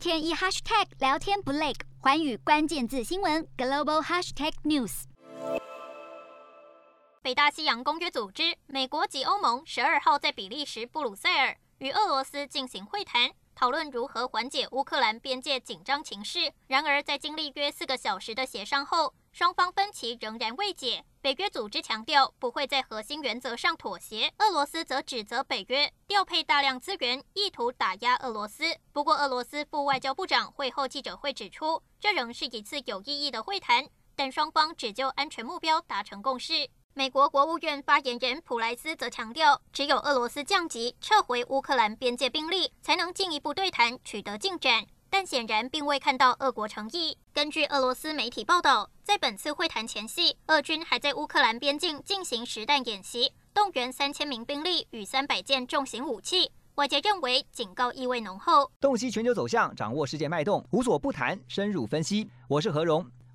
天一 hashtag 聊天不累，环宇关键字新闻 global hashtag news。北大西洋公约组织，美国及欧盟十二号在比利时布鲁塞尔与俄罗斯进行会谈，讨论如何缓解乌克兰边界紧张情势。然而，在经历约四个小时的协商后，双方分歧仍然未解。北约组织强调不会在核心原则上妥协，俄罗斯则指责北约调配大量资源，意图打压俄罗斯。不过，俄罗斯副外交部长会后记者会指出，这仍是一次有意义的会谈，但双方只就安全目标达成共识。美国国务院发言人普莱斯则强调，只有俄罗斯降级、撤回乌克兰边界兵力，才能进一步对谈取得进展。但显然并未看到俄国诚意。根据俄罗斯媒体报道，在本次会谈前夕，俄军还在乌克兰边境进行实弹演习，动员三千名兵力与三百件重型武器。外界认为警告意味浓厚。洞悉全球走向，掌握世界脉动，无所不谈，深入分析。我是何荣。